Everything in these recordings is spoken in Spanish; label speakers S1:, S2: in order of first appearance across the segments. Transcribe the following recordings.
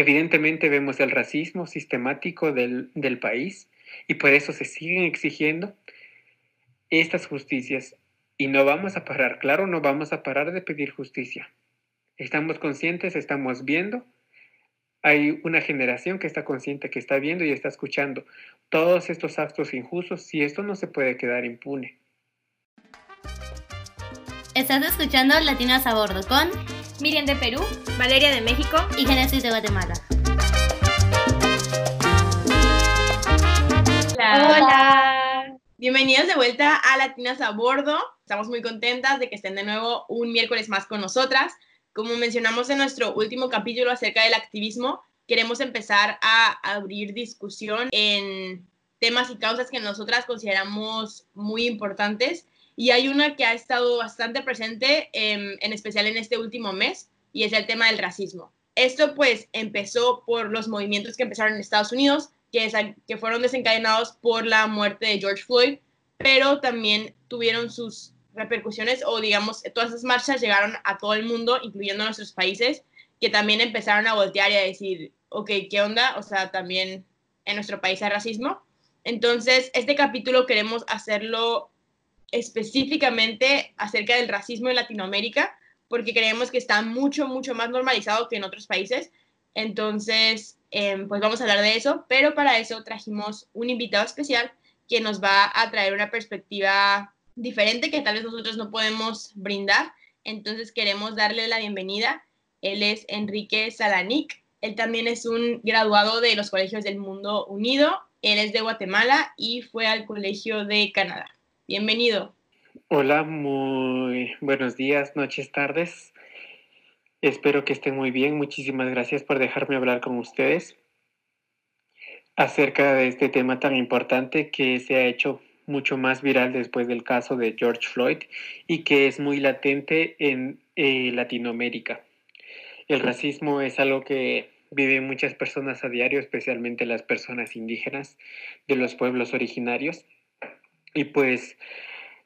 S1: Evidentemente vemos el racismo sistemático del, del país y por eso se siguen exigiendo estas justicias y no vamos a parar, claro, no vamos a parar de pedir justicia. Estamos conscientes, estamos viendo. Hay una generación que está consciente, que está viendo y está escuchando todos estos actos injustos y esto no se puede quedar impune.
S2: Estás escuchando Latinas a Bordo con
S3: Miriam de Perú, Valeria de México
S2: y Genesis de Guatemala.
S3: Hola. Bienvenidos de vuelta a Latinas a Bordo. Estamos muy contentas de que estén de nuevo un miércoles más con nosotras. Como mencionamos en nuestro último capítulo acerca del activismo, queremos empezar a abrir discusión en temas y causas que nosotras consideramos muy importantes. Y hay una que ha estado bastante presente, em, en especial en este último mes, y es el tema del racismo. Esto pues empezó por los movimientos que empezaron en Estados Unidos, que, que fueron desencadenados por la muerte de George Floyd, pero también tuvieron sus repercusiones o digamos, todas esas marchas llegaron a todo el mundo, incluyendo nuestros países, que también empezaron a voltear y a decir, ok, ¿qué onda? O sea, también en nuestro país hay racismo. Entonces, este capítulo queremos hacerlo específicamente acerca del racismo en Latinoamérica, porque creemos que está mucho, mucho más normalizado que en otros países. Entonces, Em, pues vamos a hablar de eso, pero para eso trajimos un invitado especial que nos va a traer una perspectiva diferente que tal vez nosotros no podemos brindar. Entonces queremos darle la bienvenida. Él es Enrique Salanic. Él también es un graduado de los colegios del Mundo Unido. Él es de Guatemala y fue al colegio de Canadá. Bienvenido.
S1: Hola, muy buenos días, noches, tardes. Espero que estén muy bien. Muchísimas gracias por dejarme hablar con ustedes acerca de este tema tan importante que se ha hecho mucho más viral después del caso de George Floyd y que es muy latente en eh, Latinoamérica. El racismo es algo que viven muchas personas a diario, especialmente las personas indígenas de los pueblos originarios. Y pues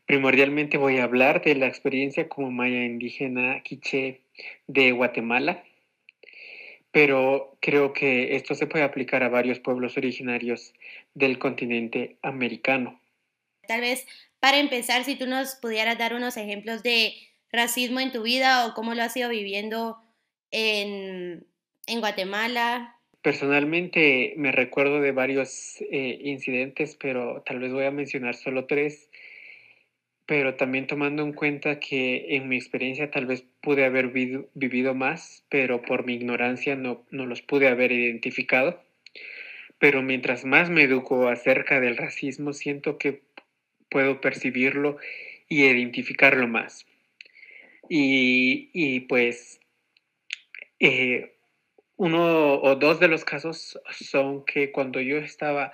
S1: primordialmente voy a hablar de la experiencia como maya indígena quiché de Guatemala, pero creo que esto se puede aplicar a varios pueblos originarios del continente americano.
S2: Tal vez para empezar, si tú nos pudieras dar unos ejemplos de racismo en tu vida o cómo lo has ido viviendo en, Guatemala.
S1: Personalmente me recuerdo de varios eh, incidentes, pero tal vez voy a mencionar solo tres pero también tomando en cuenta que en mi experiencia tal vez pude haber vivido más, pero por mi ignorancia no, no los pude haber identificado. Pero mientras más me educo acerca del racismo, siento que puedo percibirlo y identificarlo más. Y, y pues eh, uno o dos de los casos son que cuando yo estaba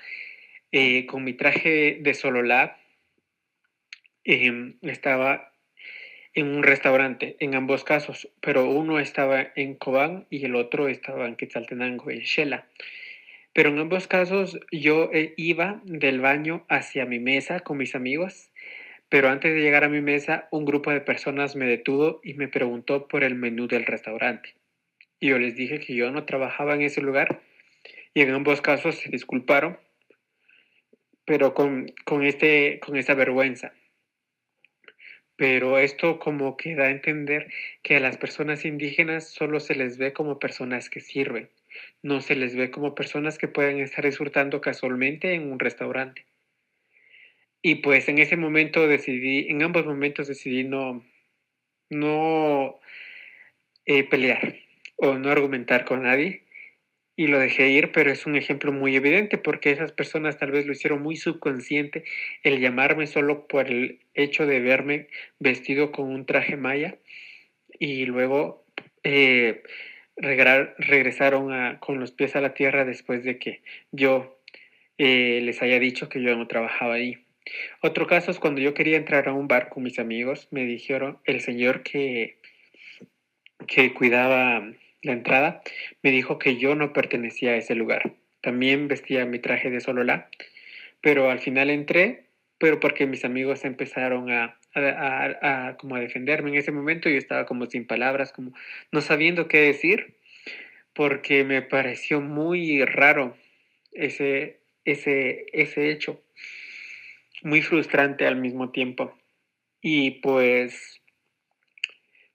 S1: eh, con mi traje de Sololab, Em, estaba en un restaurante, en ambos casos, pero uno estaba en Cobán y el otro estaba en Quetzaltenango, en Shela. Pero en ambos casos yo eh, iba del baño hacia mi mesa con mis amigos, pero antes de llegar a mi mesa un grupo de personas me detuvo y me preguntó por el menú del restaurante. Y yo les dije que yo no trabajaba en ese lugar y en ambos casos se disculparon, pero con, con, este, con esa vergüenza pero esto como que da a entender que a las personas indígenas solo se les ve como personas que sirven, no se les ve como personas que pueden estar disfrutando casualmente en un restaurante. Y pues en ese momento decidí, en ambos momentos decidí no, no eh, pelear o no argumentar con nadie y lo dejé ir, pero es un ejemplo muy evidente porque esas personas tal vez lo hicieron muy subconsciente el llamarme solo por el hecho de verme vestido con un traje maya y luego eh, regresaron con los pies a la tierra después de que yo eh, les haya dicho que yo no trabajaba ahí. Otro caso es cuando yo quería entrar a un bar con mis amigos, me dijeron el señor que, que cuidaba la entrada, me dijo que yo no pertenecía a ese lugar. También vestía mi traje de Solola, pero al final entré, pero porque mis amigos empezaron a, a, como a defenderme en ese momento, yo estaba como sin palabras, como no sabiendo qué decir, porque me pareció muy raro ese, ese, ese hecho, muy frustrante al mismo tiempo. Y pues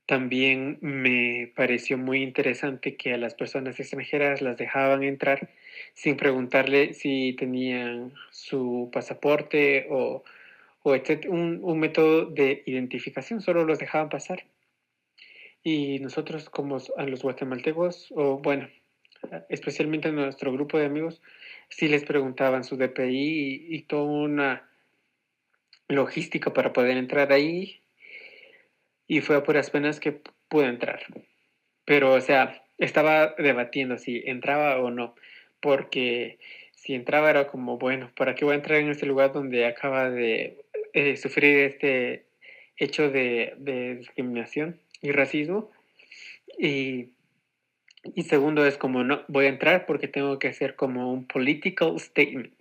S1: también me pareció muy interesante que a las personas extranjeras las dejaban entrar sin preguntarle si tenían su pasaporte o, un, un, método de identificación, solo los dejaban pasar. Y nosotros como a los guatemaltecos, o bueno, especialmente a nuestro grupo de amigos, sí les preguntaban su DPI y, toda una logística para poder entrar ahí. Y fue a puras penas que pude entrar. Pero, o sea, estaba debatiendo si entraba o no, porque si entraba era como, bueno, ¿para qué voy a entrar en este lugar donde acaba de eh, sufrir este hecho de, discriminación? y racismo. Y, y, segundo es como no voy a entrar porque tengo que hacer como un political statement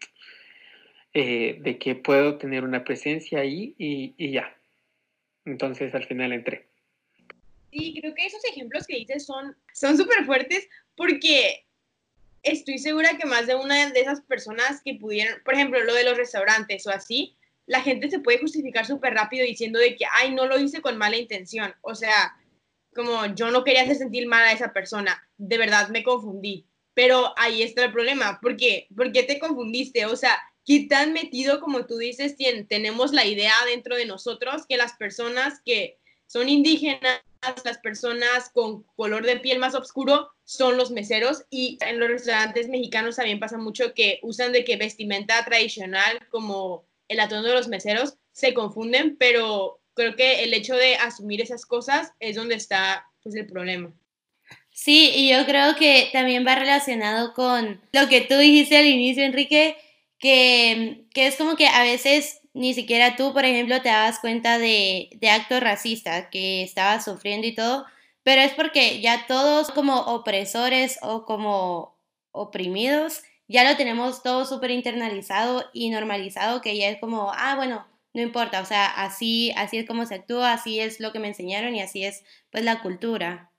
S1: eh, de que puedo tener una presencia ahí y, y ya. Entonces al final entré.
S3: Sí, creo que esos ejemplos que dices son son súper fuertes porque estoy segura que más de una de esas personas que pudieron, por ejemplo, lo de los restaurantes o así, la gente se puede justificar súper rápido diciendo de que, ay, no lo hice con mala intención. O sea, como yo no quería hacer sentir mal a esa persona, de verdad me confundí. Pero ahí está el problema, ¿por qué? ¿Por qué te confundiste? O sea, ¿qué tan metido, como tú dices, tenemos la idea dentro de nosotros que las personas que son indígenas, las personas con color de piel más oscuro son los meseros y en los restaurantes mexicanos también pasa mucho que usan de que vestimenta tradicional como el atuendo de los meseros se confunden, pero creo que el hecho de asumir esas cosas es donde está pues el problema.
S2: Sí, y yo creo que también va relacionado con lo que tú dijiste al inicio, Enrique, que, que es como que a veces ni siquiera tú, por ejemplo, te dabas cuenta de, de actos racistas que estabas sufriendo y todo, pero es porque ya todos como opresores o como oprimidos ya lo tenemos todo súper internalizado y normalizado, que ya es como, ah, bueno, no importa, o sea, así, así es como se actúa, así es lo que me enseñaron y así es pues la cultura.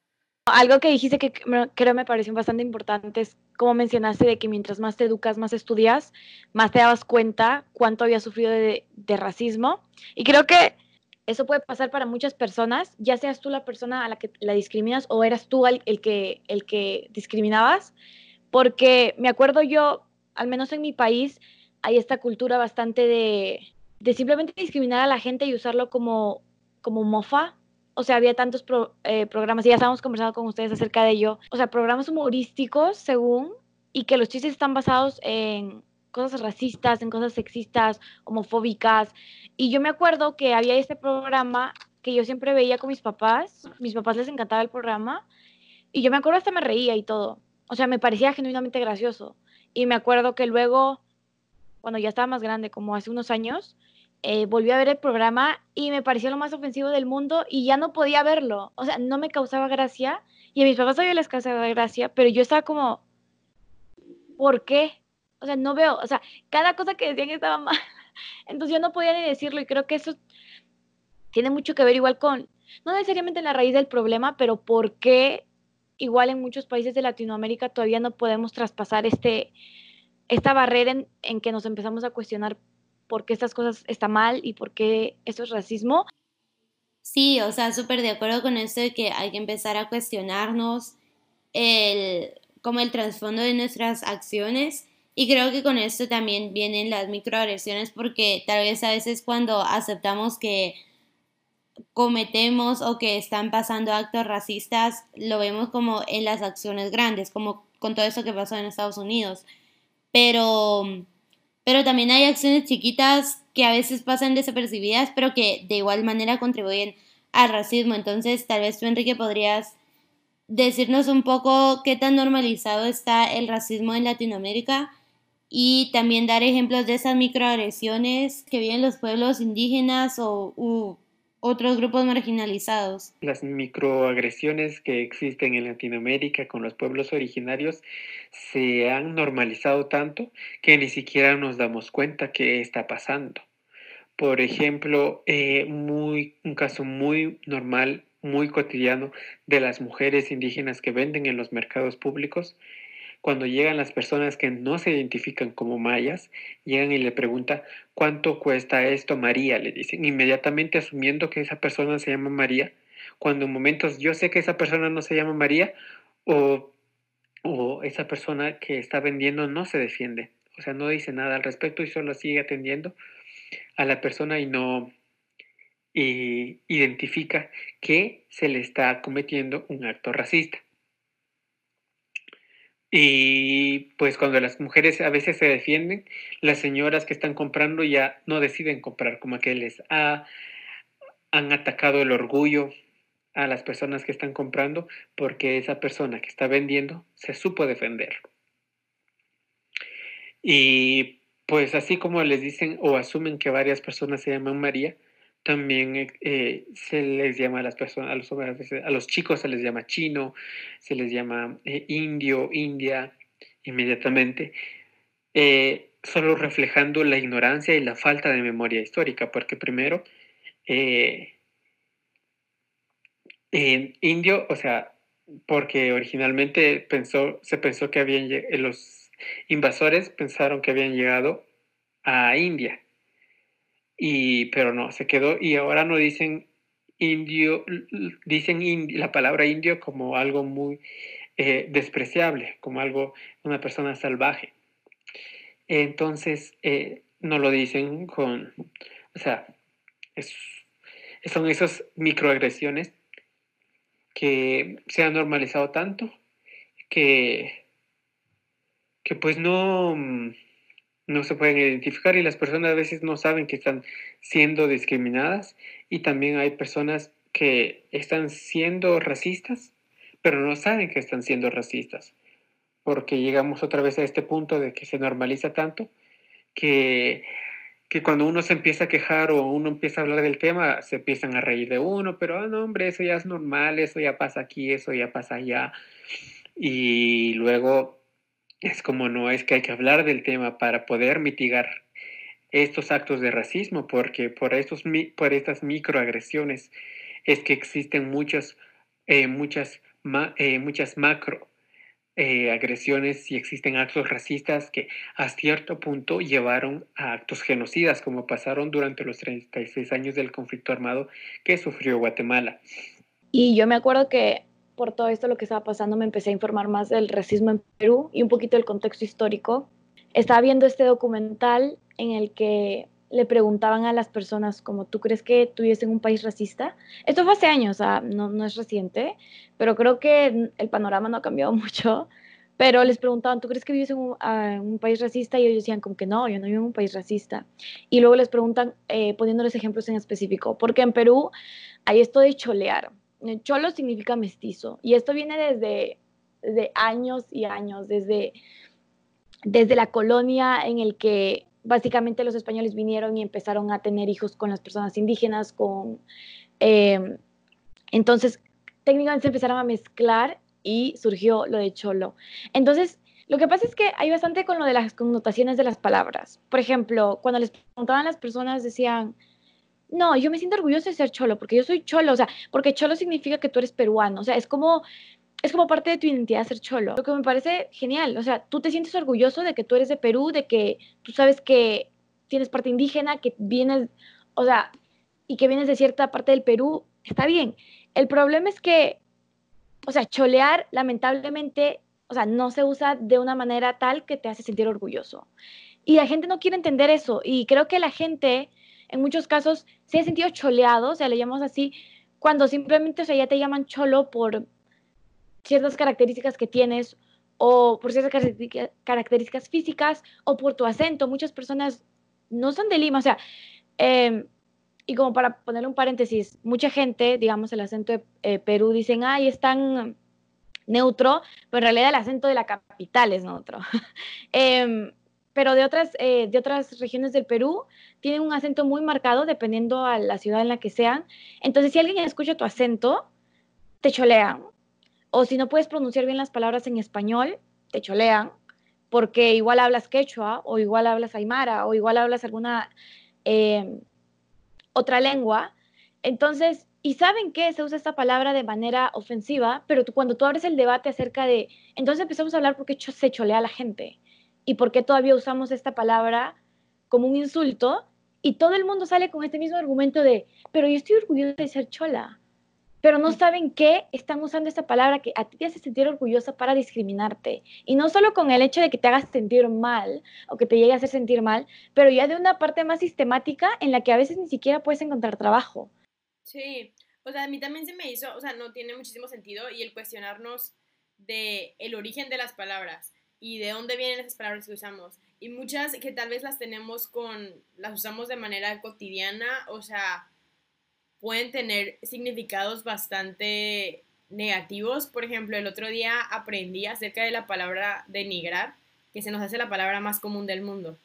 S4: Algo que dijiste que creo me pareció bastante importante es como mencionaste de que mientras más te educas, más estudias, más te dabas cuenta cuánto había sufrido de, racismo. Y creo que eso puede pasar para muchas personas, ya seas tú la persona a la que la discriminas o eras tú el, el que, el que discriminabas porque me acuerdo yo, al menos en mi país, hay esta cultura bastante de, de simplemente discriminar a la gente y usarlo como, como mofa. O sea, había tantos eh, programas, y ya estábamos conversando con ustedes acerca de ello, o sea, programas humorísticos, según, y que los chistes están basados en cosas racistas, en cosas sexistas, homofóbicas. Y yo me acuerdo que había este programa que yo siempre veía con mis papás, mis papás les encantaba el programa, y yo me acuerdo hasta me reía y todo o sea, me parecía genuinamente gracioso. Y me acuerdo que luego, cuando ya estaba más grande, como hace unos años, eh, volví a ver el programa y me parecía lo más ofensivo del mundo y ya no podía verlo. O sea, no me causaba gracia y a mis papás todavía les causaba gracia, pero yo estaba como, ¿por qué? O sea, no veo, o sea, cada cosa que decían estaba mal. Entonces yo no podía ni decirlo y creo que eso tiene mucho que ver igual con, no necesariamente la raíz del problema, pero por qué igual en muchos países de Latinoamérica todavía no podemos traspasar este, esta barrera en, que nos empezamos a cuestionar por qué estas cosas están mal y por qué eso es racismo.
S2: Sí, o sea, súper de acuerdo con esto de que hay que empezar a cuestionarnos el, como el trasfondo de nuestras acciones. Y creo que con esto también vienen las microagresiones porque tal vez a veces cuando aceptamos que cometemos o que están pasando actos racistas, lo vemos como en las acciones grandes, como con todo eso que pasó en Estados Unidos. Pero, pero también hay acciones chiquitas que a veces pasan desapercibidas, pero que de igual manera contribuyen al racismo. Entonces, tal vez tú, Enrique, podrías decirnos un poco qué tan normalizado está el racismo en Latinoamérica y también dar ejemplos de esas microagresiones que viven los pueblos indígenas o otros grupos marginalizados.
S1: Las microagresiones que existen en Latinoamérica con los pueblos originarios se han normalizado tanto que ni siquiera nos damos cuenta que está pasando. Por ejemplo, eh, muy, un caso muy normal, muy cotidiano de las mujeres indígenas que venden en los mercados públicos. Cuando llegan las personas que no se identifican como mayas, llegan y le preguntan, ¿cuánto cuesta esto, María? Le dicen, inmediatamente asumiendo que esa persona se llama María, cuando en momentos yo sé que esa persona no se llama María o, o esa persona que está vendiendo no se defiende, o sea, no dice nada al respecto y solo sigue atendiendo a la persona y no y identifica que se le está cometiendo un acto racista. Y pues cuando las mujeres a veces se defienden, las señoras que están comprando ya no deciden comprar, como que les ha, han atacado el orgullo a las personas que están comprando porque esa persona que está vendiendo se supo defender. Y pues así como les dicen o asumen que varias personas se llaman María, también eh, eh, se les llama a las personas, a los, a los chicos se les llama chino, se les llama eh, indio, india, inmediatamente, solo reflejando la ignorancia y la falta de memoria histórica, porque primero, en indio, o sea, porque originalmente pensó, se pensó que habían los invasores pensaron que habían llegado a India y, pero no, se quedó y ahora no dicen indio, dicen la palabra indio como algo muy eh, despreciable, como algo, una persona salvaje. Entonces, eh, no lo dicen con, o sea, son esas microagresiones que se han normalizado tanto que, que pues no, no se pueden identificar y las personas a veces no saben que están siendo discriminadas y también hay personas que están siendo racistas, pero no saben que están siendo racistas, porque llegamos otra vez a este punto de que se normaliza tanto que, que cuando uno se empieza a quejar o uno empieza a hablar del tema, se empiezan a reír de uno, pero, ah, no, hombre, eso ya es normal, eso ya pasa aquí, eso ya pasa allá. Y luego es como no es que hay que hablar del tema para poder mitigar estos actos de racismo, porque por, estos, por estas microagresiones es que existen muchas, eh, muchas, eh, muchas macro eh, agresiones y existen actos racistas que a cierto punto llevaron a actos genocidas, como pasaron durante los 36 años del conflicto armado que sufrió Guatemala.
S4: Y yo me acuerdo que por todo esto lo que estaba pasando, me empecé a informar más del racismo en Perú y un poquito del contexto histórico. Estaba viendo este documental en el que le preguntaban a las personas como, ¿tú crees que tú vives en un país racista? Esto fue hace años, no, no es reciente, pero creo que el panorama no ha cambiado mucho. Pero les preguntaban, ¿tú crees que vives en un, país racista? Y ellos decían como que no, yo no vivo en un país racista. Y luego les preguntan, eh, poniéndoles ejemplos en específico, porque en Perú hay esto de cholear. Cholo significa mestizo y esto viene desde, años y años, desde, desde la colonia en el que básicamente los españoles vinieron y empezaron a tener hijos con las personas indígenas, con... Em, entonces, técnicamente se empezaron a mezclar y surgió lo de cholo. Entonces, lo que pasa es que hay bastante con lo de las connotaciones de las palabras. Por ejemplo, cuando les preguntaban las personas, decían, no, yo me siento orgulloso de ser cholo, porque yo soy cholo, o sea, porque cholo significa que tú eres peruano, o sea, es como, es como parte de tu identidad ser cholo, lo que me parece genial, o sea, tú te sientes orgulloso de que tú eres de Perú, de que tú sabes que tienes parte indígena, que vienes, o sea, y que vienes de cierta parte del Perú, está bien. El problema es que, o sea, cholear lamentablemente, o sea, no se usa de una manera tal que te hace sentir orgulloso. Y la gente no quiere entender eso, y creo que la gente en muchos casos se ha sentido choleado, o sea, le llamamos así, cuando simplemente, o sea, ya te llaman cholo por ciertas características que tienes o por ciertas características físicas o por tu acento. Muchas personas no son de Lima, o sea, em, y como para poner un paréntesis, mucha gente, digamos, el acento de eh, Perú, dicen, ay, es tan neutro, pero en realidad el acento de la capital es neutro. eh, pero de otras, eh, de otras regiones del Perú tienen un acento muy marcado dependiendo a la ciudad en la que sean. Entonces, si alguien escucha tu acento, te cholean. O si no puedes pronunciar bien las palabras en español, te cholean, porque igual hablas quechua, o igual hablas aymara, o igual hablas alguna eh, otra lengua. Entonces, y saben que se usa esta palabra de manera ofensiva, pero cuando tú abres el debate acerca de, entonces empezamos a hablar por qué se cholea a la gente y por qué todavía usamos esta palabra como un insulto y todo el mundo sale con este mismo argumento de, pero yo estoy orgullosa de ser chola, pero no saben que están usando esta palabra que a ti te hace sentir orgullosa para discriminarte. Y no solo con el hecho de que te hagas sentir mal o que te llegue a hacer sentir mal, pero ya de una parte más sistemática en la que a veces ni siquiera puedes encontrar trabajo.
S3: Sí, o sea, a mí también se me hizo, o sea, no tiene muchísimo sentido y el cuestionarnos de el origen de las palabras y de dónde vienen esas palabras que usamos. Y muchas que tal vez las tenemos con, las usamos de manera cotidiana, o sea, pueden tener significados bastante negativos. Por ejemplo, el otro día aprendí acerca de la palabra denigrar, que se nos hace la palabra más común del mundo.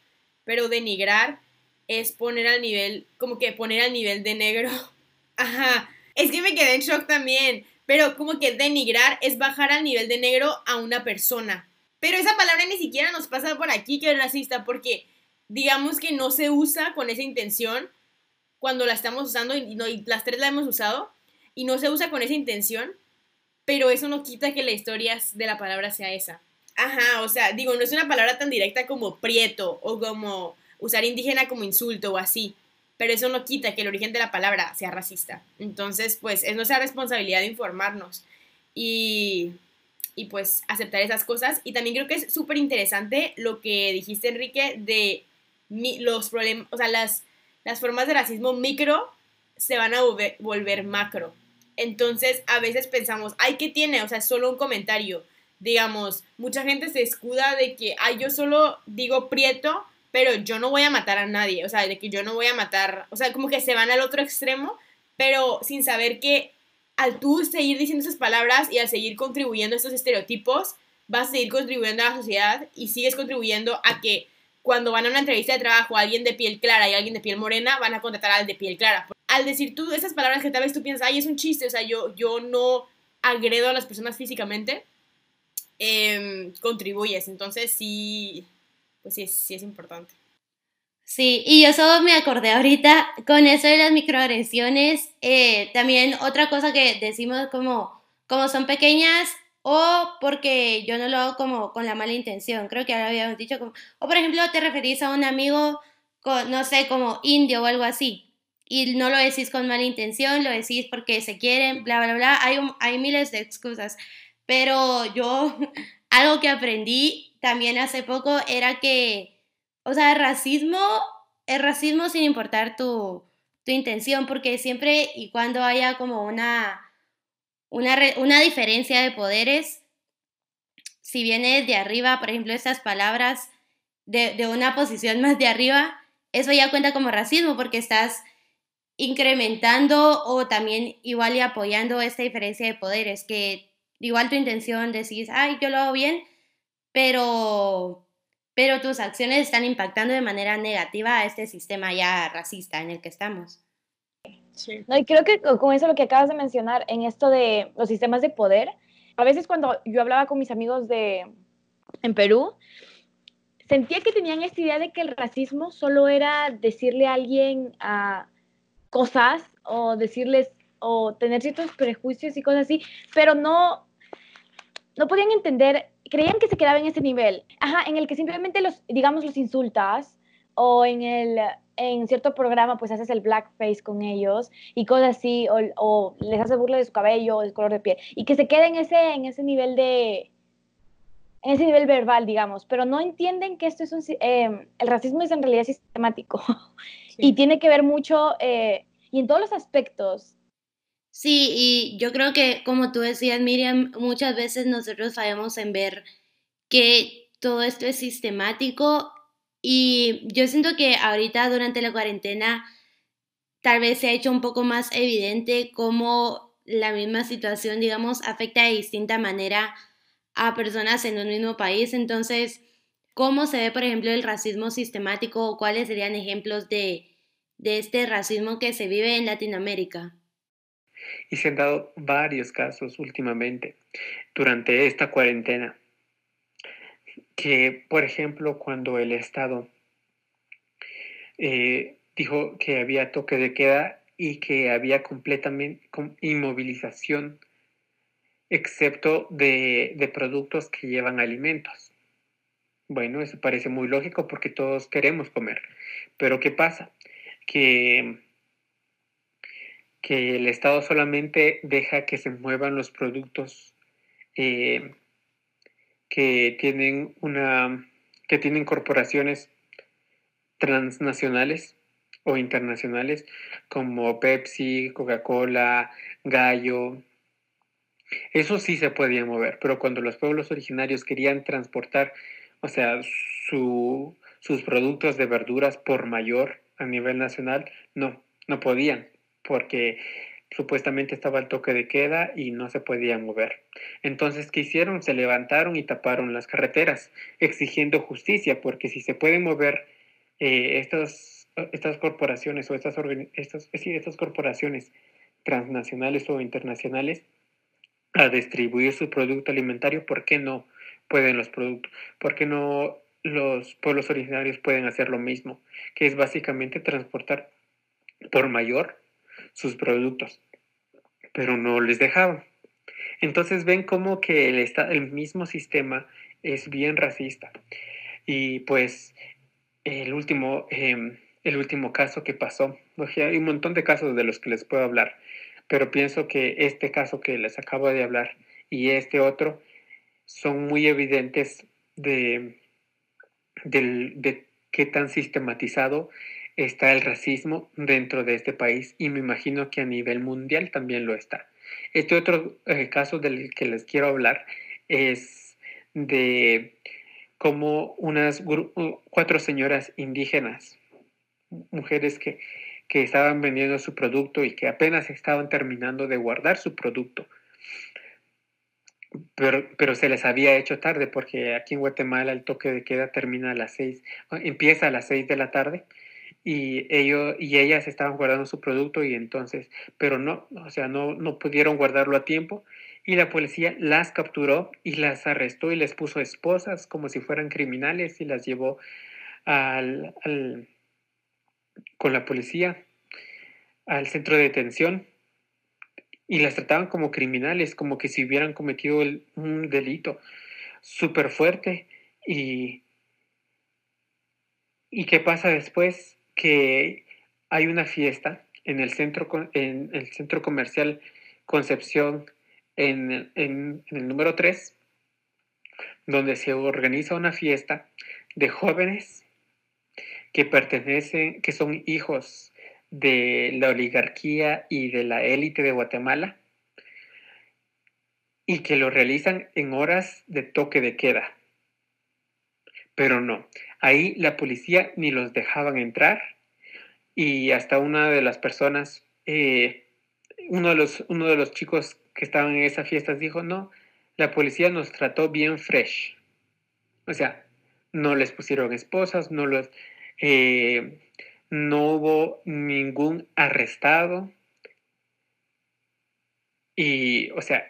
S3: Pero denigrar es poner al nivel, como que poner al nivel de negro Ajá, es que me quedé en shock también, pero como que denigrar es bajar al nivel de negro a una persona. Pero esa palabra ni siquiera nos pasa por aquí que es racista, porque digamos que no se usa con esa intención cuando la estamos usando, y, las tres la hemos usado, y no se usa con esa intención, pero eso no quita que la historia de la palabra sea esa. Ajá, o sea, digo, no es una palabra tan directa como prieto o como usar indígena como insulto o así pero eso no quita que el origen de la palabra sea racista. Entonces, pues es nuestra responsabilidad de informarnos y, y pues aceptar esas cosas. Y también creo que es súper interesante lo que dijiste, Enrique, de los problemas, o sea, las, las formas de racismo micro se van a volver, macro. Entonces, a veces pensamos, ay, ¿qué tiene? O sea, solo un comentario. Digamos, mucha gente se escuda de que, ay, yo solo digo prieto pero yo no voy a matar a nadie, o sea, de que yo no voy a matar, o sea, como que se van al otro extremo, pero sin saber que al tú seguir diciendo esas palabras y al seguir contribuyendo a estos estereotipos, vas a seguir contribuyendo a la sociedad y sigues contribuyendo a que cuando van a una entrevista de trabajo alguien de piel clara y alguien de piel morena, van a contratar al de piel clara. Al decir tú esas palabras que tal vez tú piensas, ay, es un chiste, o sea, yo, yo no agredo a las personas físicamente, eh, contribuyes. Entonces sí, pues sí, sí es importante.
S2: Sí, y yo solo me acordé ahorita con eso de las microagresiones, eh, también otra cosa que decimos como, como son pequeñas o porque yo no lo hago como con la mala intención, creo que ahora habíamos dicho como, o por ejemplo te referís a un amigo, con, no sé, como indio o algo así, y no lo decís con mala intención, lo decís porque se quieren, bla, bla, bla, hay, hay miles de excusas, pero yo algo que aprendí también hace poco era que, o sea, racismo, el racismo sin importar tu, tu intención, porque siempre y cuando haya como una, una, una diferencia de poderes, si viene de arriba, por ejemplo, estas palabras de, de una posición más de arriba, eso ya cuenta como racismo porque estás incrementando o también igual y apoyando esta diferencia de poderes, que igual tu intención decís, ay, yo lo hago bien, pero, pero tus acciones están impactando de manera negativa a este sistema ya racista en el que estamos.
S4: Sí. No, y creo que con eso lo que acabas de mencionar en esto de los sistemas de poder, a veces cuando yo hablaba con mis amigos de en Perú, sentía que tenían esta idea de que el racismo solo era decirle a alguien a cosas o decirles o tener ciertos prejuicios y cosas así, pero no no podían entender creían que se quedaba en ese nivel, ajá, en el que simplemente los, digamos, los insultas o en el en cierto programa pues haces el blackface con ellos y cosas así o, o les haces burla de su cabello o de color de piel y que se quede en ese en ese nivel de en ese nivel verbal digamos. Pero no entienden que esto es un eh, el racismo es en realidad sistemático. Y tiene que ver mucho eh, y en todos los aspectos
S2: Sí, y yo creo que como tú decías, Miriam, muchas veces nosotros fallamos en ver que todo esto es sistemático y yo siento que ahorita durante la cuarentena tal vez se ha hecho un poco más evidente cómo la misma situación, digamos, afecta de distinta manera a personas en un mismo país. Entonces, ¿cómo se ve, por ejemplo, el racismo sistemático o cuáles serían ejemplos de, de este racismo que se vive en Latinoamérica?
S1: Y se han dado varios casos últimamente durante esta cuarentena. Que, por ejemplo, cuando el Estado eh, dijo que había toque de queda y que había completamente inmovilización, excepto de, de productos que llevan alimentos. Bueno, eso parece muy lógico porque todos queremos comer. Pero ¿qué pasa? Que, que el Estado solamente deja que se muevan los productos eh, que tienen una que tienen corporaciones transnacionales o internacionales como Pepsi, Coca-Cola, Gallo. Eso sí se podía mover, pero cuando los pueblos originarios querían transportar, o sea, sus productos de verduras por mayor a nivel nacional, no, no podían, porque supuestamente estaba el toque de queda y no se podían mover. Entonces, ¿qué hicieron? Se levantaron y taparon las carreteras, exigiendo justicia, porque si se pueden mover eh, estas, estas corporaciones o estas, estas, estas corporaciones transnacionales o internacionales a distribuir su producto alimentario, ¿por qué no pueden los productos? ¿Por qué no los pueblos originarios pueden hacer lo mismo? Que es básicamente transportar por mayor sus productos, pero no les dejaban. Entonces ven como que el, el mismo sistema es bien racista. Y pues el último, em, el último caso que pasó, hay un montón de casos de los que les puedo hablar, pero pienso que este caso que les acabo de hablar y este otro son muy evidentes de, de, de qué tan sistematizado está el racismo dentro de este país y me imagino que a nivel mundial también lo está. Este otro eh, caso del que les quiero hablar es de cómo unas cuatro señoras indígenas, mujeres que, que estaban vendiendo su producto y que apenas estaban terminando de guardar su producto, pero, pero, se les había hecho tarde porque aquí en Guatemala el toque de queda termina a las seis, empieza a las seis de la tarde y ellos y ellas estaban guardando su producto y entonces, pero no, o sea, no, no pudieron guardarlo a tiempo y la policía las capturó y las arrestó y les puso esposas como si fueran criminales y las llevó al, con la policía al centro de detención y las trataban como criminales, como que si hubieran cometido el, un delito súper fuerte y ¿Y qué pasa después? Que hay una fiesta en el centro, en el centro comercial Concepción, en, el número 3, donde se organiza una fiesta de jóvenes que pertenecen, que son hijos de la oligarquía y de la élite de Guatemala y que lo realizan en horas de toque de queda. Pero no, ahí la policía ni los dejaban entrar y hasta una de las personas, eh, uno, de los, uno de los chicos que estaban en esa fiesta dijo, no, la policía nos trató bien fresh. O sea, no les pusieron esposas, no los... Eh, no hubo ningún arrestado. Y, o sea,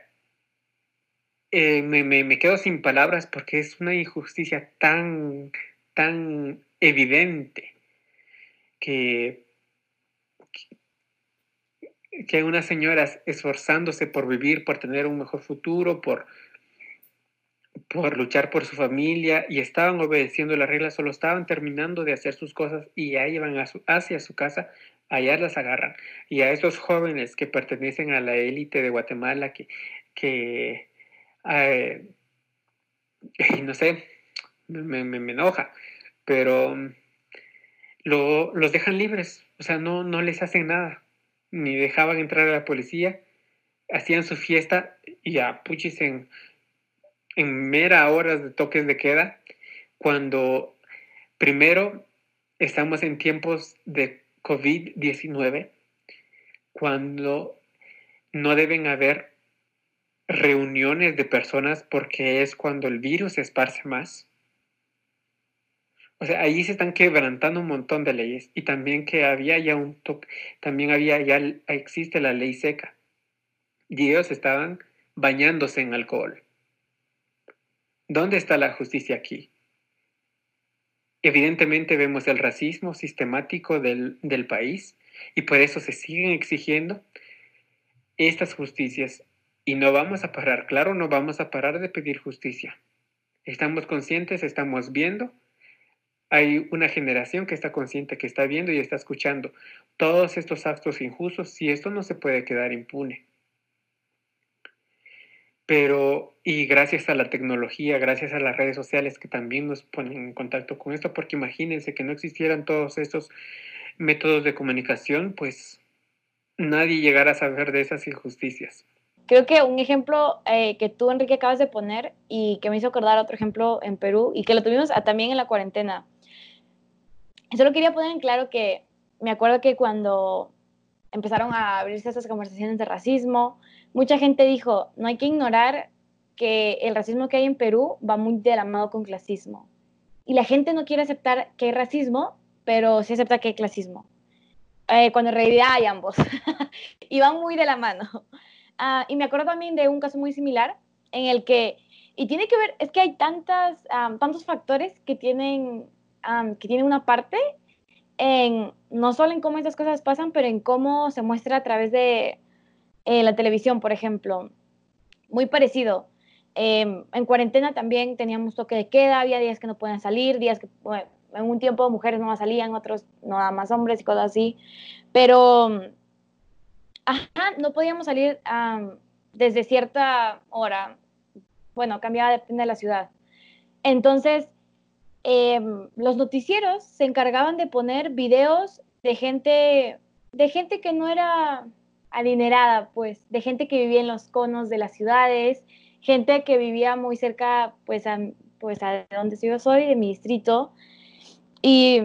S1: eh, me, quedo sin palabras porque es una injusticia tan, tan evidente que, que hay unas señoras esforzándose por vivir, por tener un mejor futuro, por, por luchar por su familia y estaban obedeciendo las reglas, solo estaban terminando de hacer sus cosas y ya iban hacia su casa, allá las agarran. Y a esos jóvenes que pertenecen a la élite de Guatemala, que, que eh, no sé, me, me, enoja, pero lo, los dejan libres, o sea, no, no les hacen nada, ni dejaban entrar a la policía, hacían su fiesta y a puchis en, en mera horas de toques de queda, cuando primero estamos en tiempos de COVID-19, cuando no deben haber reuniones de personas porque es cuando el virus se esparce más. O sea, ahí se están quebrantando un montón de leyes y también que había ya un toque, también había ya existe la ley seca y ellos estaban bañándose en alcohol. ¿Dónde está la justicia aquí? Evidentemente vemos el racismo sistemático del, del país Y por eso se siguen exigiendo estas justicias y no vamos a parar, claro, no vamos a parar de pedir justicia. Estamos conscientes, estamos viendo. Hay una generación que está consciente, que está viendo y está escuchando todos estos actos injustos y esto no se puede quedar impune. Pero, y gracias a la tecnología, gracias a las redes sociales que también nos ponen en contacto con esto, porque imagínense que no existieran todos estos métodos de comunicación, pues nadie llegara a saber de esas injusticias.
S4: Creo que un ejemplo eh, que tú, Enrique, acabas de poner y que me hizo acordar otro ejemplo en Perú y que lo tuvimos también en la cuarentena. Solo quería poner en claro que me acuerdo que cuando empezaron a abrirse esas conversaciones de racismo, mucha gente dijo, no hay que ignorar que el racismo que hay en Perú va muy de la mano con clasismo. Y la gente no quiere aceptar que hay racismo, pero sí acepta que hay clasismo. Eh, cuando en realidad hay ambos. y van muy de la mano. Ah, y me acuerdo también de un caso muy similar en el que, y tiene que ver, es que hay tantas, tantos factores que tienen, que tienen una parte en, no solo en cómo esas cosas pasan, pero en cómo se muestra a través de eh, la televisión, por ejemplo. Muy parecido. Em, en cuarentena también teníamos toque de queda, había días que no podían salir, días que en un tiempo mujeres no salían, otros nada más hombres y cosas así. Pero Ajá, no podíamos salir desde cierta hora. Bueno, cambiaba depende de la ciudad. Entonces, em, los noticieros se encargaban de poner videos de gente, de gente que no era adinerada, pues, de gente que vivía en los conos de las ciudades, gente que vivía muy cerca, pues, a, pues, a donde yo soy, de mi distrito. Y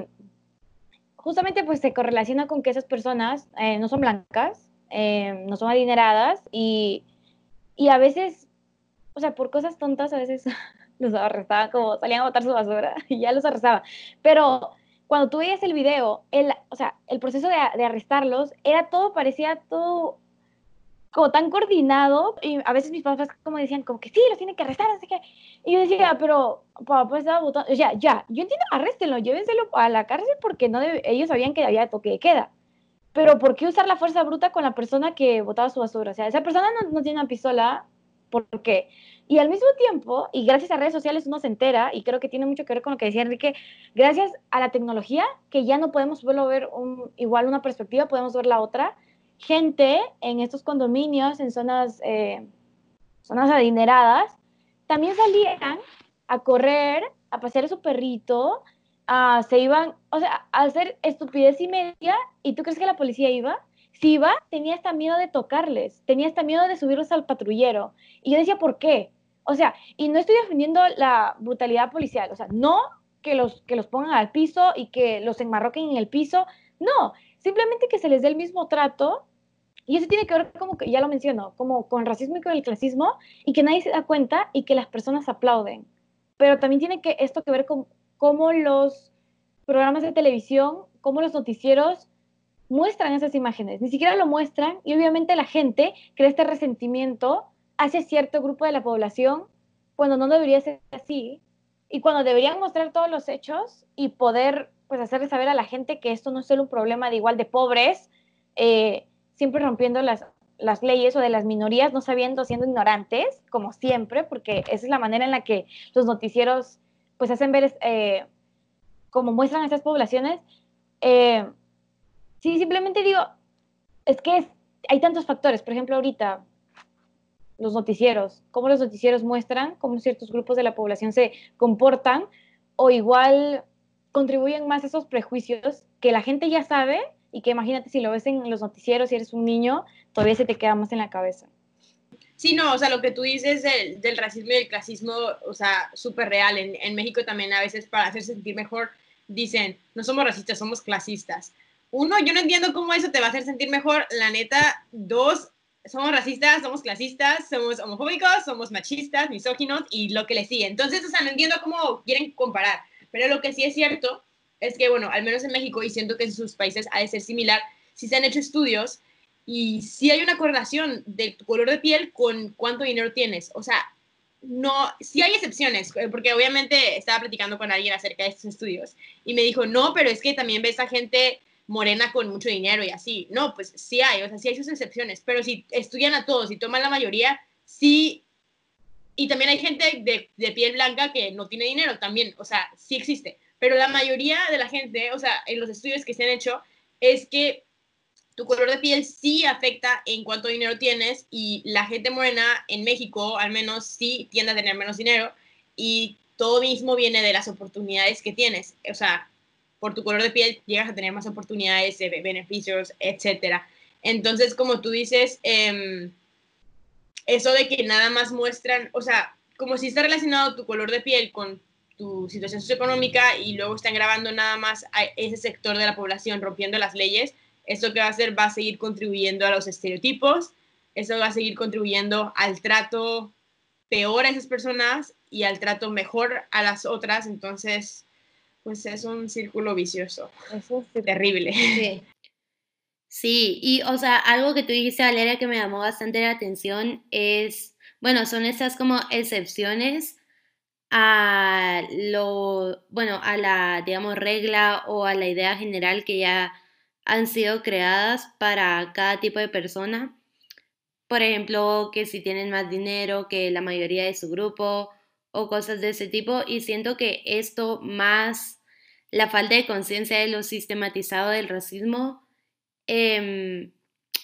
S4: justamente, pues, se correlaciona con que esas personas eh, no son blancas, eh, no son adineradas y, y a veces, o sea, por cosas tontas, a veces los arrestaban como salían a botar su basura y ya los arrestaban. Pero cuando tú veías el video, el, o sea, el proceso de, de, arrestarlos era todo, parecía todo como tan coordinado y a veces mis papás como decían como que sí, los tienen que arrestar, así que y yo decía, pero papá estaba votando, o sea, ya, yo entiendo, arréstenlo, llévenselo a la cárcel porque no ellos sabían que había toque de queda, pero ¿por qué usar la fuerza bruta con la persona que botaba su basura? O sea, esa persona no, tiene una pistola, ¿por qué? Y al mismo tiempo, y gracias a redes sociales uno se entera, y creo que tiene mucho que ver con lo que decía Enrique, gracias a la tecnología, que ya no podemos verlo ver un, igual una perspectiva, podemos ver la otra, gente en estos condominios, en zonas, eh, zonas adineradas, también salían a correr, a pasear a su perrito, se iban, o sea, a hacer estupidez y media, ¿y tú crees que la policía iba? Si iba, tenía hasta miedo de tocarles, tenía hasta miedo de subirlos al patrullero. Y yo decía, ¿por qué? O sea, y no estoy defendiendo la brutalidad policial, o sea, no que los, que los pongan al piso y que los enmarroquen en el piso, no, simplemente que se les dé el mismo trato. Y eso tiene que ver, como que ya lo menciono, como con racismo y con el clasismo, y que nadie se da cuenta y que las personas aplauden. Pero también tiene que esto que ver con cómo los programas de televisión, cómo los noticieros muestran esas imágenes. Ni siquiera lo muestran y obviamente la gente crea este resentimiento hacia cierto grupo de la población cuando no debería ser así y cuando deberían mostrar todos los hechos y poder pues hacerle saber a la gente que esto no es solo un problema de igual de pobres, eh, siempre rompiendo las, las leyes o de las minorías, no sabiendo, siendo ignorantes, como siempre, porque esa es la manera en la que los noticieros pues hacen ver, eh, como muestran estas poblaciones, eh, sí, simplemente digo, es que hay tantos factores, por ejemplo, ahorita los noticieros, cómo los noticieros muestran cómo ciertos grupos de la población se comportan o igual contribuyen más a esos prejuicios que la gente ya sabe y que imagínate si lo ves en los noticieros y eres un niño, todavía se te queda más en la cabeza.
S3: Sí, no, o sea, lo que tú dices del, del racismo y el clasismo, o sea, súper real. En, en, México también a veces para hacer sentir mejor dicen, no somos racistas, somos clasistas. Uno, yo no entiendo cómo eso te va a hacer sentir mejor, la neta. Dos, somos racistas, somos clasistas, somos homofóbicos, somos machistas, misóginos y lo que le sigue. Entonces, o sea, no entiendo cómo quieren comparar. Pero lo que sí es cierto es que, bueno, al menos en México, y siento que en sus países ha de ser similar, si se han hecho estudios y sí hay una correlación de tu color de piel con cuánto dinero tienes. O sea, no, sí hay excepciones, eh, porque obviamente estaba platicando con alguien acerca de estos estudios y me dijo, no, pero es que también ves a gente morena con mucho dinero y así. No, pues sí hay, o sea, sí hay sus excepciones, pero si estudian a todos y toman la mayoría, sí. Y también hay gente de, de piel blanca que no tiene dinero también, o sea, sí existe. Pero la mayoría de la gente, o sea, en los estudios que se han hecho, es que tu color de piel sí afecta en cuánto dinero tienes y la gente morena en México al menos sí tiende a tener menos dinero y todo mismo viene de las oportunidades que tienes. O sea, por tu color de piel llegas a tener más oportunidades, de beneficios, etc. Entonces, como tú dices, em, eso de que nada más muestran, o sea, como si está relacionado tu color de piel con tu situación socioeconómica y luego están grabando nada más a ese sector de la población rompiendo las leyes, eso que va a hacer va a seguir contribuyendo a los estereotipos, eso va a seguir contribuyendo al trato peor a esas personas y al trato mejor a las otras, entonces pues es un círculo vicioso. Eso es terrible.
S2: Sí. Sí, y o sea, algo que tú dijiste, Valeria, que me llamó bastante la atención es, bueno, son estas como excepciones a lo, bueno, a la, digamos, regla o a la idea general que ya han sido creadas para cada tipo de persona. Por ejemplo, que si tienen más dinero que la mayoría de su grupo o cosas de ese tipo. Y siento que esto más la falta de conciencia de lo sistematizado del racismo em,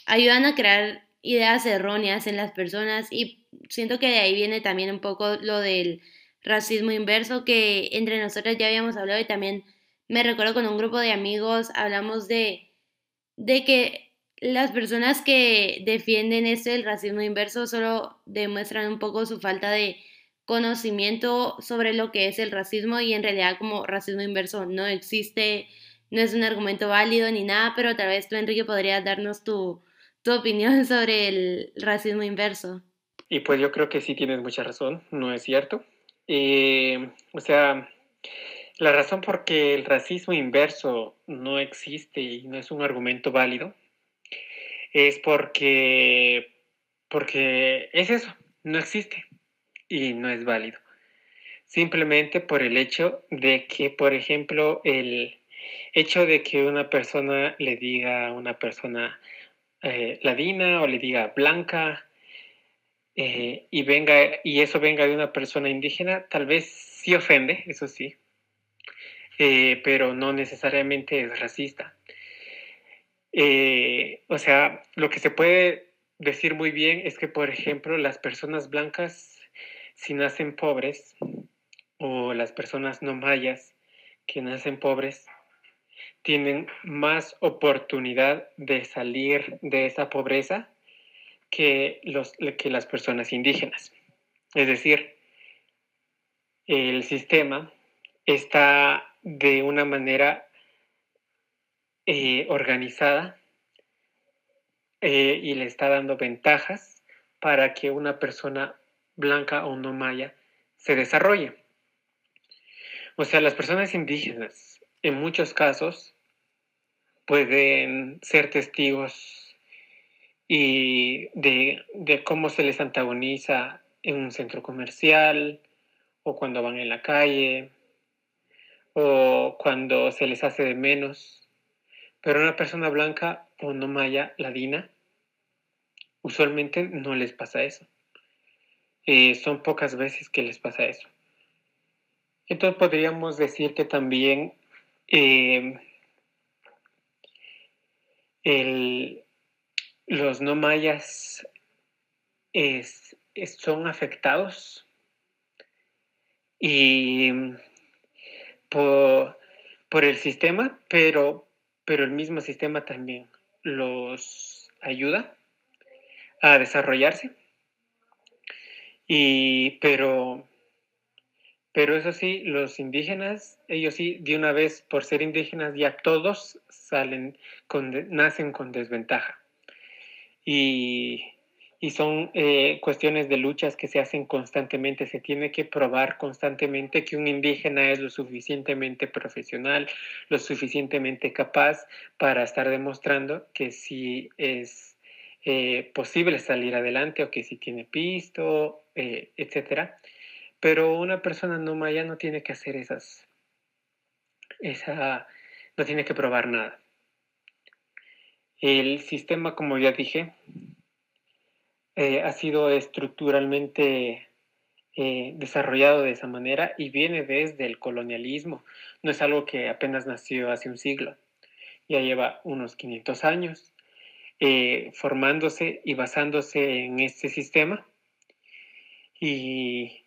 S2: ayudan a crear ideas erróneas en las personas y siento que de ahí viene también un poco lo del racismo inverso que entre nosotras ya habíamos hablado y también me recuerdo con un grupo de amigos hablamos de de que las personas que defienden esto del racismo inverso solo demuestran un poco su falta de conocimiento sobre lo que es el racismo y en realidad como racismo inverso no existe, no es un argumento válido ni nada, pero tal vez tú Enrique podrías darnos tu, tu opinión sobre el racismo inverso.
S1: Y pues yo creo que sí tienes mucha razón, no es cierto. Eh, o sea, la razón por que el racismo inverso no existe y no es un argumento válido es porque, porque es eso, no existe y no es válido. Simplemente por el hecho de que, por ejemplo, el hecho de que una persona le diga a una persona eh, ladina o le diga blanca eh, y venga y eso venga de una persona indígena, tal vez sí ofende, eso sí, eh, pero no necesariamente es racista. Eh, o sea, lo que se puede decir muy bien es que, por ejemplo, las personas blancas, si nacen pobres, o las personas no mayas que nacen pobres, tienen más oportunidad de salir de esa pobreza que, los, que las personas indígenas. Es decir, el sistema está de una manera eh, organizada eh, y le está dando ventajas para que una persona blanca o no maya se desarrolle. O sea, las personas indígenas en muchos casos pueden ser testigos y de, de cómo se les antagoniza en un centro comercial o cuando van en la calle o cuando se les hace de menos. Pero una persona blanca o no maya ladina, usualmente no les pasa eso. Eh, son pocas veces que les pasa eso. Entonces podríamos decir que también em, los no mayas son afectados y por, el sistema, pero, pero el mismo sistema también los ayuda a desarrollarse. Y, pero, pero eso sí, los indígenas, ellos sí, de una vez, por ser indígenas, ya todos salen con, nacen con desventaja. Y, y son eh, cuestiones de luchas que se hacen constantemente. Se tiene que probar constantemente que un indígena es lo suficientemente profesional, lo suficientemente capaz para estar demostrando que sí es eh, posible salir adelante o que sí tiene pisto, eh, etc. Pero una persona no maya no tiene que hacer esas, esa, no tiene que probar nada. El sistema, como ya dije, eh, ha sido estructuralmente eh, desarrollado de esa manera y viene desde el colonialismo. No es algo que apenas nació hace un siglo, ya lleva unos 500 años eh, formándose y basándose en este sistema. Y,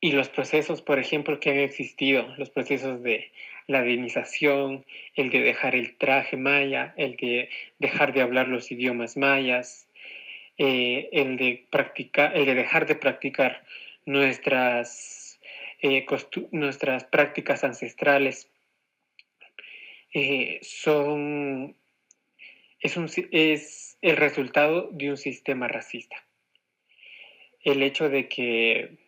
S1: y los procesos, por ejemplo, que han existido, los procesos de la ladinización, el de dejar el traje maya, el de dejar de hablar los idiomas mayas, eh, el, de practicar, el de dejar de practicar nuestras, eh, nuestras prácticas ancestrales, eh, son, es, un, es el resultado de un sistema racista. El hecho de que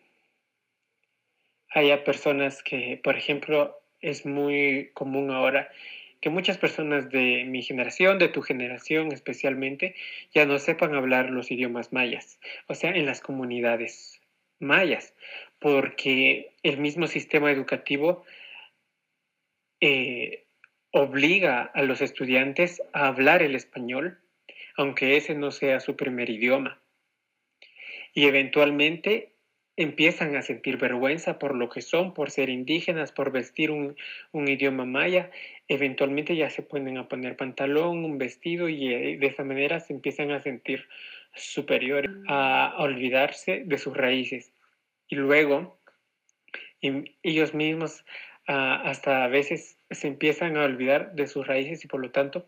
S1: haya personas que, por ejemplo, es muy común ahora que muchas personas de mi generación, de tu generación especialmente, ya no sepan hablar los idiomas mayas, o sea, en las comunidades mayas, porque el mismo sistema educativo eh, obliga a los estudiantes a hablar el español, aunque ese no sea su primer idioma. Y eventualmente empiezan a sentir vergüenza por lo que son, por ser indígenas, por vestir un, idioma maya, eventualmente ya se ponen a poner pantalón, un vestido y eh, de esa manera se empiezan a sentir superiores, a, olvidarse de sus raíces. Y luego ellos mismos ah, hasta a veces se empiezan a olvidar de sus raíces y por lo tanto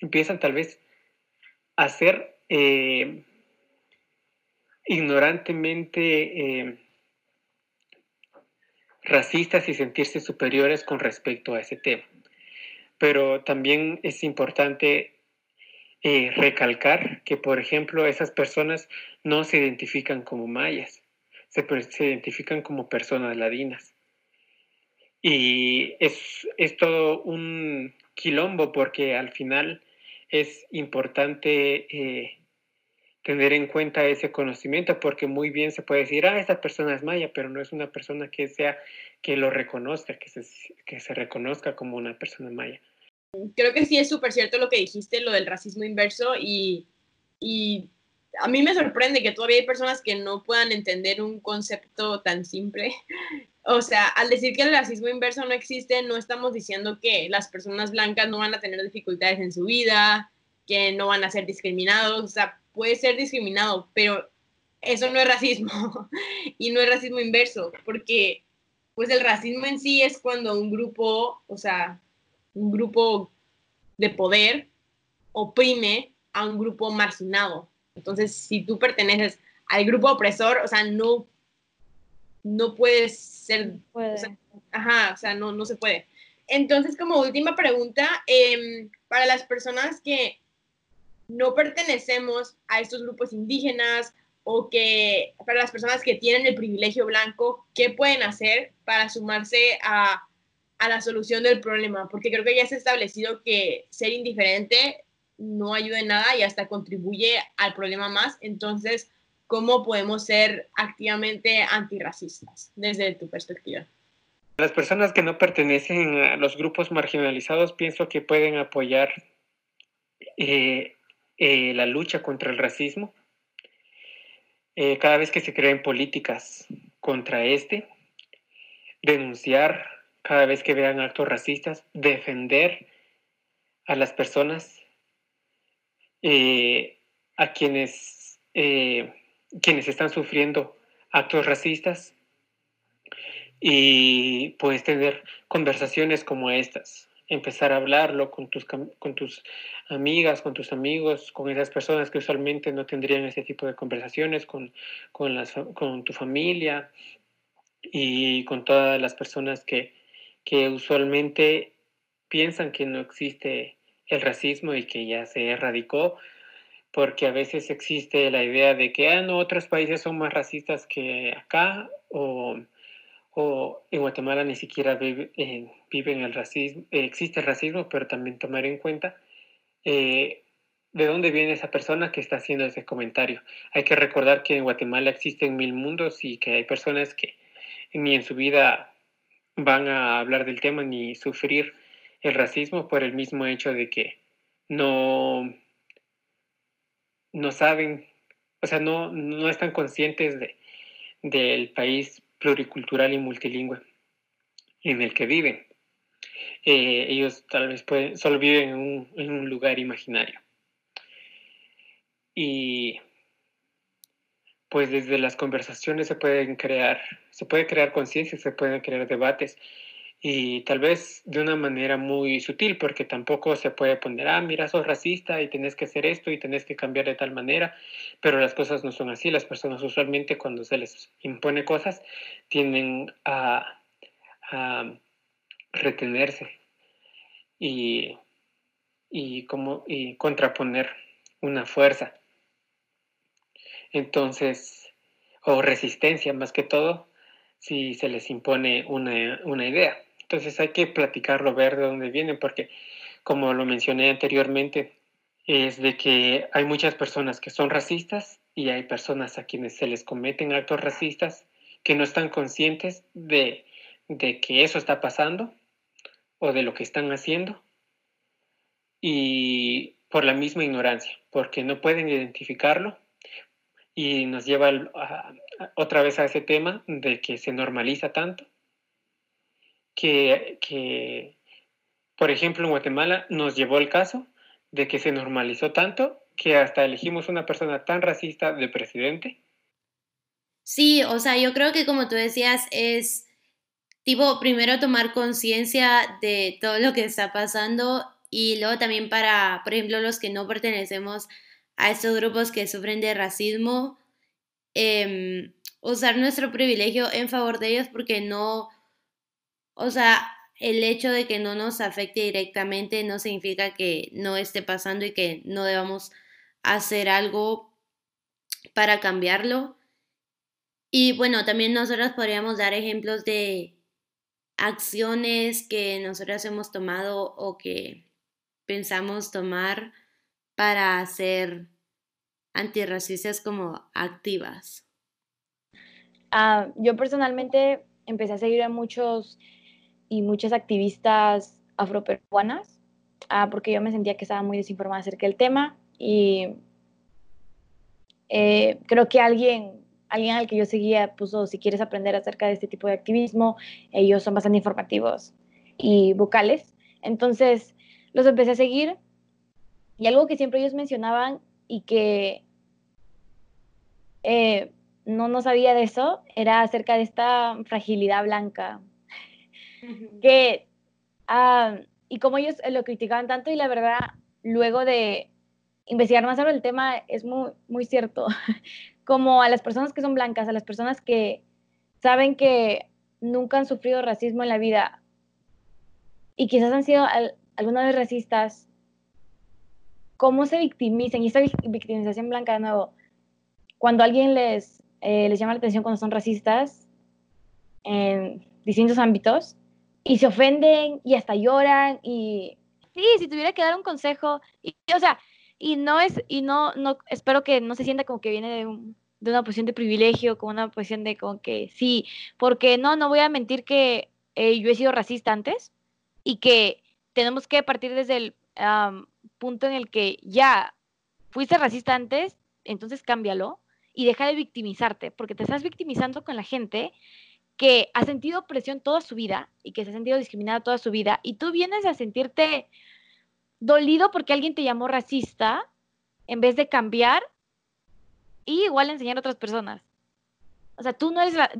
S1: empiezan tal vez a ser... Eh, ignorantemente eh, racistas y sentirse superiores con respecto a ese tema. Pero también es importante eh, recalcar que, por ejemplo, esas personas no se identifican como mayas, se, identifican como personas ladinas. Y es, es, todo un quilombo porque al final es importante eh, tener en cuenta ese conocimiento, porque muy bien se puede decir, ah, esta persona es maya, pero no es una persona que sea, que lo reconozca, que se, que se reconozca como una persona maya.
S3: Creo que sí es súper cierto lo que dijiste, lo del racismo inverso, y, y a mí me sorprende que todavía hay personas que no puedan entender un concepto tan simple. O sea, al decir que el racismo inverso no existe, no estamos diciendo que las personas blancas no van a tener dificultades en su vida, que no van a ser discriminados. O sea, puede ser discriminado, pero eso no es racismo y no es racismo inverso, porque pues el racismo en sí es cuando un grupo, o sea, un grupo de poder oprime a un grupo marginado. Entonces, si tú perteneces al grupo opresor, o sea, no, no puedes ser, ajá, o sea, no, no se puede. Entonces, como última pregunta, em, para las personas que no pertenecemos a estos grupos indígenas o que para las personas que tienen el privilegio blanco, ¿qué pueden hacer para sumarse a, a la solución del problema? Porque creo que ya se ha establecido que ser indiferente no ayuda en nada y hasta contribuye al problema más. Entonces, ¿cómo podemos ser activamente antirracistas desde tu perspectiva?
S1: Las personas que no pertenecen a los grupos marginalizados pienso que pueden apoyar eh, eh, la lucha contra el racismo, eh, cada vez que se creen políticas contra este, denunciar cada vez que vean actos racistas, defender a las personas, eh, a quienes, quienes están sufriendo actos racistas y puedes tener conversaciones como estas, empezar a hablarlo con tus, con tus amigas, con tus amigos, con esas personas que usualmente no tendrían ese tipo de conversaciones, con, con, las, con tu familia y con todas las personas que, que usualmente piensan que no existe el racismo y que ya se erradicó, porque a veces existe la idea de que ah, no, otros países son más racistas que acá o o en Guatemala ni siquiera vive, eh, el racismo, eh, existe el racismo, pero también tomar en cuenta eh, de dónde viene esa persona que está haciendo ese comentario. Hay que recordar que en Guatemala existen mil mundos y que hay personas que ni en su vida van a hablar del tema ni sufrir el racismo por el mismo hecho de que no, no saben, o sea, no, no están conscientes de, del país pluricultural y multilingüe en el que viven. Eh, ellos tal vez pueden, solo viven en un, en un lugar imaginario. Y pues desde las conversaciones se pueden crear, se puede crear conciencia, se pueden crear debates y tal vez de una manera muy sutil, porque tampoco se puede poner, ah, mira, sos racista y tenés que hacer esto y tenés que cambiar de tal manera, pero las cosas no son así. Las personas usualmente cuando se les impone cosas tienden a, a retenerse y, y, como, y contraponer una fuerza. Entonces, o resistencia más que todo, si se les impone una, una idea. Entonces hay que platicarlo, ver de dónde viene, porque como lo mencioné anteriormente, es de que hay muchas personas que son racistas y hay personas a quienes se les cometen actos racistas que no están conscientes de, de que eso está pasando o de lo que están haciendo y por la misma ignorancia, porque no pueden identificarlo y nos lleva otra vez a ese tema de que se normaliza tanto que, por ejemplo, en Guatemala nos llevó el caso de que se normalizó tanto que hasta elegimos una persona tan racista de presidente.
S2: Sí, o sea, yo creo que como tú decías, es tipo primero tomar conciencia de todo lo que está pasando y luego también para, por ejemplo, los que no pertenecemos a estos grupos que sufren de racismo, em, usar nuestro privilegio en favor de ellos porque no, o sea, el hecho de que no nos afecte directamente no significa que no esté pasando y que no debamos hacer algo para cambiarlo. Y bueno, también nosotros podríamos dar ejemplos de acciones que nosotros hemos tomado o que pensamos tomar para ser antirracistas como activas.
S4: Ah, yo personalmente empecé a seguir a muchos y muchas activistas afroperuanas, ah, porque yo me sentía que estaba muy desinformada acerca del tema y eh, creo que alguien, alguien al que yo seguía puso, si quieres aprender acerca de este tipo de activismo, ellos son bastante informativos y vocales. Entonces los empecé a seguir y algo que siempre ellos mencionaban y que eh, no, no sabía de eso era acerca de esta fragilidad blanca que, ah, y como ellos lo criticaban tanto y la verdad, luego de investigar más sobre el tema, es muy, muy cierto. Como a las personas que son blancas, a las personas que saben que nunca han sufrido racismo en la vida y quizás han sido alguna vez racistas, cómo se victimizan, y esta victimización blanca de nuevo, cuando alguien les, eh, les llama la atención cuando son racistas en distintos ámbitos, y se ofenden y hasta lloran y sí, si tuviera que dar un consejo, y, o sea, y no es, y no, no, espero que no se sienta como que viene de, de una posición de privilegio, como una posición de como que sí, porque no, no voy a mentir que eh, yo he sido racista antes y que tenemos que partir desde el punto en el que ya fuiste racista antes, entonces cámbialo y deja de victimizarte, porque te estás victimizando con la gente que ha sentido presión toda su vida y que se ha sentido discriminada toda su vida y tú vienes a sentirte dolido porque alguien te llamó racista en vez de cambiar y igual enseñar a otras personas. O sea, tú no eres la,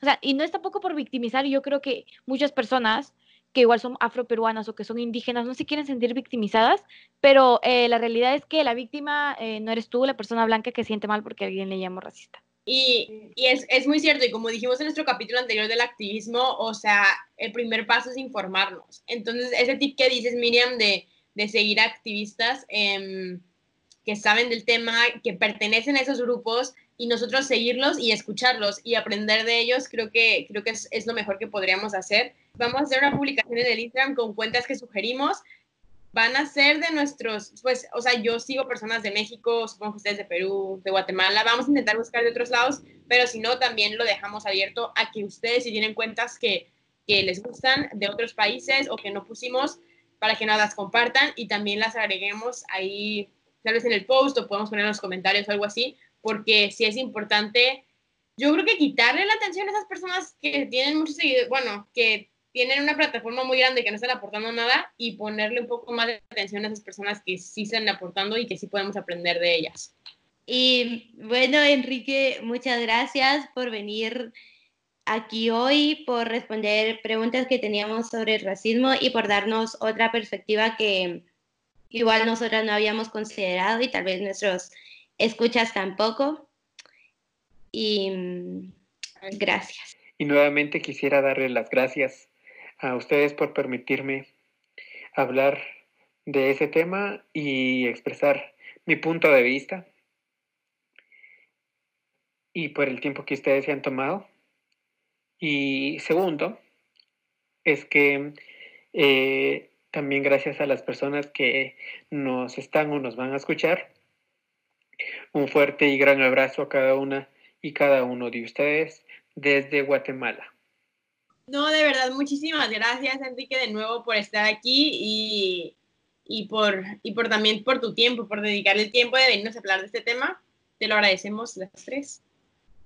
S4: o sea, y no es tampoco por victimizar, yo creo que muchas personas que igual son afroperuanas o que son indígenas no se quieren sentir victimizadas, pero eh, la realidad es que la víctima eh, no eres tú, la persona blanca que siente mal porque alguien le llamó racista.
S3: Y, y es, es, muy cierto, y como dijimos en nuestro capítulo anterior del activismo, o sea, el primer paso es informarnos. Entonces, ese tip que dices, Miriam, de, de seguir activistas eh, que saben del tema, que pertenecen a esos grupos, y nosotros seguirlos y escucharlos y aprender de ellos, creo que, creo que es, es lo mejor que podríamos hacer. Vamos a hacer una publicación en el Instagram con cuentas que sugerimos van a ser de nuestros, pues, o sea, yo sigo personas de México, supongo que ustedes de Perú, de Guatemala, vamos a intentar buscar de otros lados, pero si no, también lo dejamos abierto a que ustedes, si tienen cuentas que, que les gustan de otros países o que no pusimos, para que nos las compartan y también las agreguemos ahí, tal vez en el post o podemos poner en los comentarios o algo así, porque sí es importante, yo creo que quitarle la atención a esas personas que tienen muchos seguidores, bueno, que tienen una plataforma muy grande que no están aportando nada y ponerle un poco más de atención a esas personas que sí están aportando y que sí podemos aprender de ellas.
S2: Y bueno, Enrique, muchas gracias por venir aquí hoy, por responder preguntas que teníamos sobre el racismo y por darnos otra perspectiva que igual nosotras no habíamos considerado y tal vez nuestros escuchas tampoco. Y mm, gracias.
S1: Y nuevamente quisiera darle las gracias a ustedes por permitirme hablar de ese tema y expresar mi punto de vista y por el tiempo que ustedes se han tomado. Y segundo, es que eh, también gracias a las personas que nos están o nos van a escuchar, un fuerte y gran abrazo a cada una y cada uno de ustedes desde Guatemala.
S3: No, de verdad, muchísimas gracias, Enrique, de nuevo por estar aquí y, y, por, y por también por tu tiempo, por dedicarle el tiempo de venirnos a hablar de este tema. Te lo agradecemos las tres.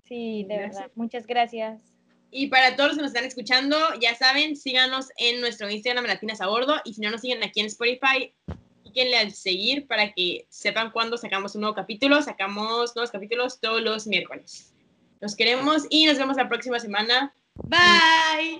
S4: Sí, de verdad. Muchas gracias.
S3: Y para todos los que nos están escuchando, ya saben, síganos en nuestro Instagram Latinas a Bordo y si no nos siguen aquí en Spotify, píquenle al seguir para que sepan cuándo sacamos un nuevo capítulo. Sacamos nuevos capítulos todos los miércoles. Los queremos y nos vemos la próxima semana.
S2: Bye.